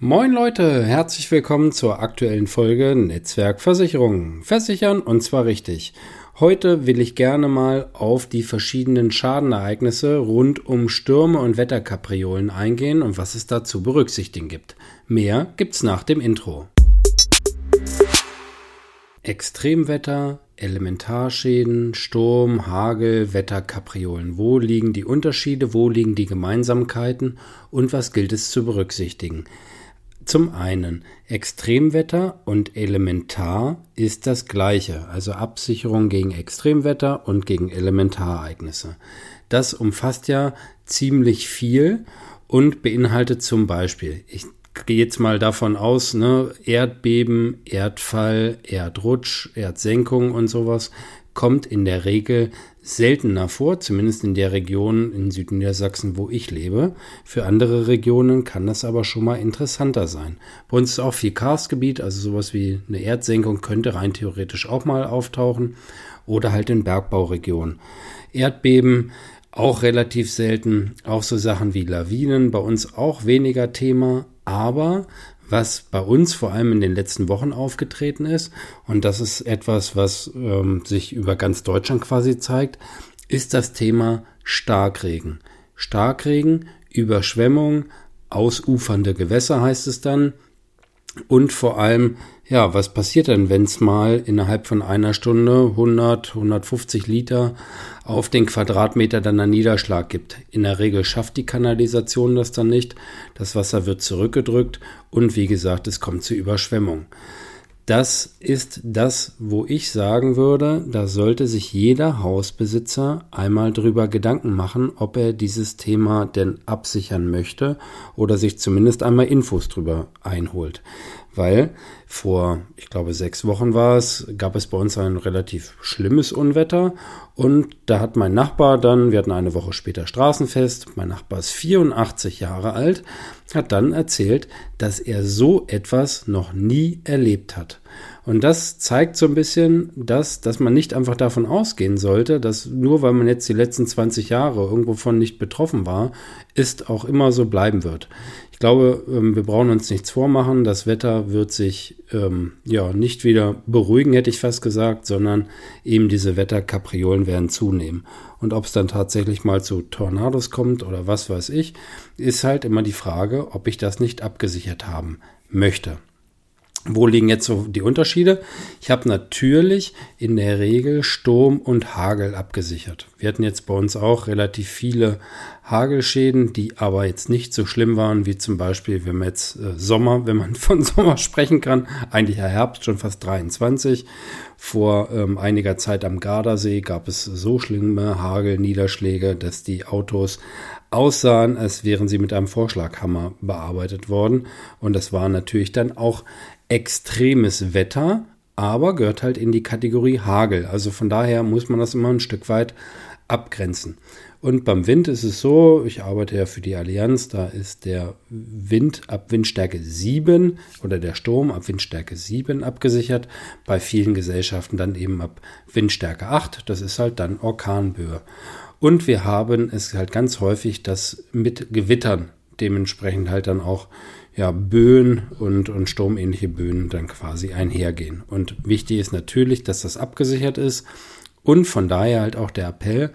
Moin Leute, herzlich willkommen zur aktuellen Folge Netzwerkversicherung. Versichern und zwar richtig. Heute will ich gerne mal auf die verschiedenen Schadenereignisse rund um Stürme und Wetterkapriolen eingehen und was es da zu berücksichtigen gibt. Mehr gibt's nach dem Intro. Extremwetter, Elementarschäden, Sturm, Hagel, Wetterkapriolen. Wo liegen die Unterschiede, wo liegen die Gemeinsamkeiten und was gilt es zu berücksichtigen? Zum einen, Extremwetter und Elementar ist das gleiche, also Absicherung gegen Extremwetter und gegen Elementarereignisse. Das umfasst ja ziemlich viel und beinhaltet zum Beispiel, ich gehe jetzt mal davon aus, ne, Erdbeben, Erdfall, Erdrutsch, Erdsenkung und sowas kommt in der Regel seltener vor, zumindest in der Region in Südniedersachsen, wo ich lebe. Für andere Regionen kann das aber schon mal interessanter sein. Bei uns ist auch viel Karstgebiet, also sowas wie eine Erdsenkung könnte rein theoretisch auch mal auftauchen oder halt in Bergbauregionen. Erdbeben auch relativ selten, auch so Sachen wie Lawinen, bei uns auch weniger Thema, aber was bei uns vor allem in den letzten Wochen aufgetreten ist, und das ist etwas, was ähm, sich über ganz Deutschland quasi zeigt, ist das Thema Starkregen. Starkregen, Überschwemmung, ausufernde Gewässer heißt es dann. Und vor allem, ja, was passiert denn, wenn es mal innerhalb von einer Stunde 100, 150 Liter auf den Quadratmeter dann einen Niederschlag gibt? In der Regel schafft die Kanalisation das dann nicht. Das Wasser wird zurückgedrückt und wie gesagt, es kommt zu Überschwemmung. Das ist das, wo ich sagen würde, da sollte sich jeder Hausbesitzer einmal drüber Gedanken machen, ob er dieses Thema denn absichern möchte oder sich zumindest einmal Infos drüber einholt weil vor, ich glaube, sechs Wochen war es, gab es bei uns ein relativ schlimmes Unwetter und da hat mein Nachbar dann, wir hatten eine Woche später Straßenfest, mein Nachbar ist 84 Jahre alt, hat dann erzählt, dass er so etwas noch nie erlebt hat. Und das zeigt so ein bisschen, dass, dass man nicht einfach davon ausgehen sollte, dass nur weil man jetzt die letzten 20 Jahre irgendwo von nicht betroffen war, ist auch immer so bleiben wird. Ich glaube, ähm, wir brauchen uns nichts vormachen. Das Wetter wird sich ähm, ja nicht wieder beruhigen, hätte ich fast gesagt, sondern eben diese Wetterkapriolen werden zunehmen. Und ob es dann tatsächlich mal zu Tornados kommt oder was weiß ich, ist halt immer die Frage, ob ich das nicht abgesichert haben möchte. Wo liegen jetzt so die Unterschiede? Ich habe natürlich in der Regel Sturm und Hagel abgesichert. Wir hatten jetzt bei uns auch relativ viele Hagelschäden, die aber jetzt nicht so schlimm waren wie zum Beispiel, wenn man jetzt äh, Sommer, wenn man von Sommer sprechen kann, eigentlich Herbst, schon fast 23. Vor ähm, einiger Zeit am Gardasee gab es so schlimme Hagelniederschläge, dass die Autos aussahen, als wären sie mit einem Vorschlaghammer bearbeitet worden. Und das war natürlich dann auch extremes Wetter, aber gehört halt in die Kategorie Hagel. Also von daher muss man das immer ein Stück weit abgrenzen. Und beim Wind ist es so, ich arbeite ja für die Allianz, da ist der Wind ab Windstärke 7 oder der Sturm ab Windstärke 7 abgesichert. Bei vielen Gesellschaften dann eben ab Windstärke 8. Das ist halt dann Orkanböe. Und wir haben es halt ganz häufig, dass mit Gewittern dementsprechend halt dann auch ja, Böen und, und sturmähnliche Böen dann quasi einhergehen. Und wichtig ist natürlich, dass das abgesichert ist und von daher halt auch der Appell,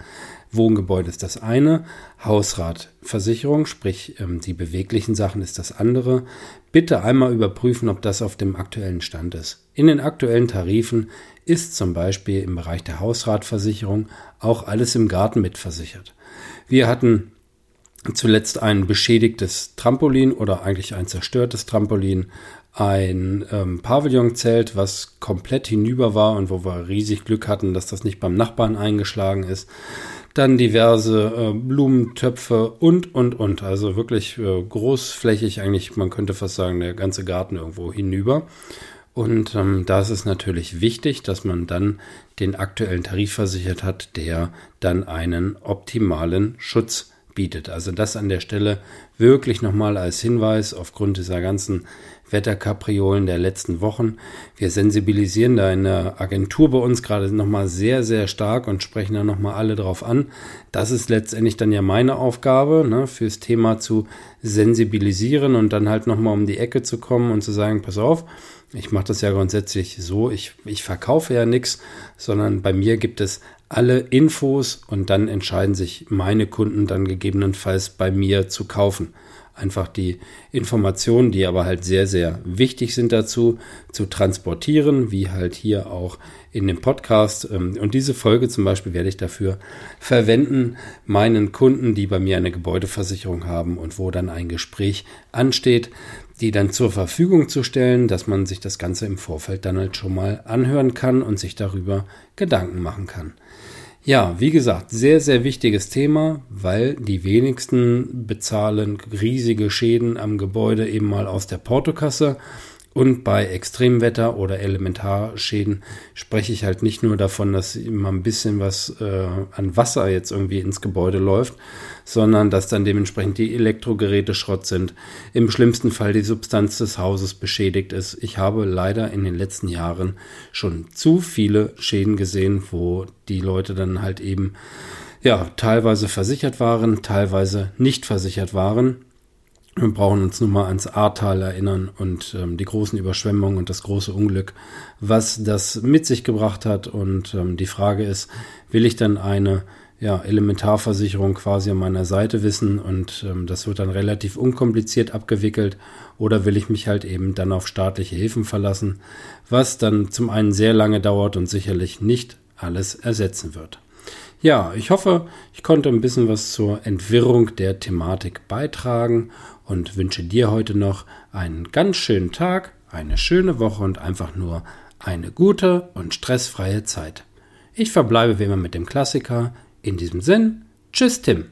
Wohngebäude ist das eine, Hausratversicherung, sprich ähm, die beweglichen Sachen ist das andere. Bitte einmal überprüfen, ob das auf dem aktuellen Stand ist. In den aktuellen Tarifen ist zum Beispiel im Bereich der Hausratversicherung auch alles im Garten mitversichert. Wir hatten zuletzt ein beschädigtes Trampolin oder eigentlich ein zerstörtes Trampolin, ein ähm, Pavillonzelt, was komplett hinüber war und wo wir riesig Glück hatten, dass das nicht beim Nachbarn eingeschlagen ist. Dann diverse äh, Blumentöpfe und, und, und. Also wirklich äh, großflächig, eigentlich, man könnte fast sagen, der ganze Garten irgendwo hinüber. Und ähm, da ist es natürlich wichtig, dass man dann den aktuellen Tarif versichert hat, der dann einen optimalen Schutz bietet. Also das an der Stelle wirklich nochmal als Hinweis aufgrund dieser ganzen Wetterkapriolen der letzten Wochen. Wir sensibilisieren da in der Agentur bei uns gerade nochmal sehr, sehr stark und sprechen da nochmal alle drauf an. Das ist letztendlich dann ja meine Aufgabe, ne, fürs Thema zu sensibilisieren und dann halt nochmal um die Ecke zu kommen und zu sagen, pass auf, ich mache das ja grundsätzlich so, ich, ich verkaufe ja nichts, sondern bei mir gibt es alle Infos und dann entscheiden sich meine Kunden dann gegebenenfalls bei mir zu kaufen. Einfach die Informationen, die aber halt sehr, sehr wichtig sind dazu, zu transportieren, wie halt hier auch in dem Podcast. Ähm, und diese Folge zum Beispiel werde ich dafür verwenden, meinen Kunden, die bei mir eine Gebäudeversicherung haben und wo dann ein Gespräch ansteht, die dann zur Verfügung zu stellen, dass man sich das Ganze im Vorfeld dann halt schon mal anhören kann und sich darüber Gedanken machen kann. Ja, wie gesagt, sehr, sehr wichtiges Thema, weil die wenigsten bezahlen riesige Schäden am Gebäude eben mal aus der Portokasse. Und bei Extremwetter oder Elementarschäden spreche ich halt nicht nur davon, dass immer ein bisschen was äh, an Wasser jetzt irgendwie ins Gebäude läuft, sondern dass dann dementsprechend die Elektrogeräte Schrott sind. Im schlimmsten Fall die Substanz des Hauses beschädigt ist. Ich habe leider in den letzten Jahren schon zu viele Schäden gesehen, wo die Leute dann halt eben ja teilweise versichert waren, teilweise nicht versichert waren wir brauchen uns nun mal ans Ahrtal erinnern und ähm, die großen Überschwemmungen und das große Unglück, was das mit sich gebracht hat. Und ähm, die Frage ist, will ich dann eine ja, Elementarversicherung quasi an meiner Seite wissen und ähm, das wird dann relativ unkompliziert abgewickelt oder will ich mich halt eben dann auf staatliche Hilfen verlassen, was dann zum einen sehr lange dauert und sicherlich nicht alles ersetzen wird. Ja, ich hoffe, ich konnte ein bisschen was zur Entwirrung der Thematik beitragen und wünsche dir heute noch einen ganz schönen Tag, eine schöne Woche und einfach nur eine gute und stressfreie Zeit. Ich verbleibe wie immer mit dem Klassiker. In diesem Sinn, tschüss Tim.